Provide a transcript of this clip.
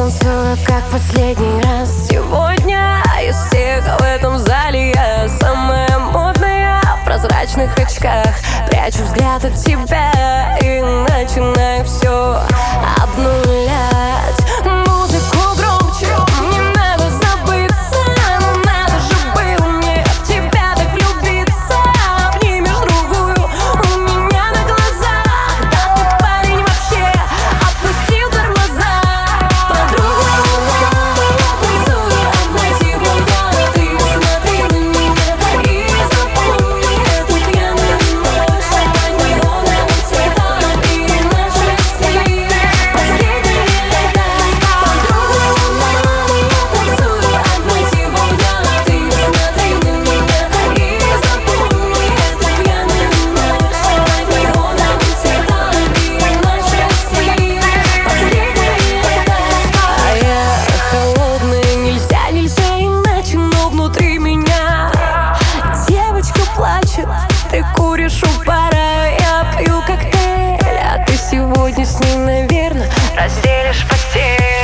танцую, как последний раз. Сегодня из всех в этом зале я Самая модная в прозрачных очках. Прячу взгляд от тебя и начинаю наверное, разделишь постель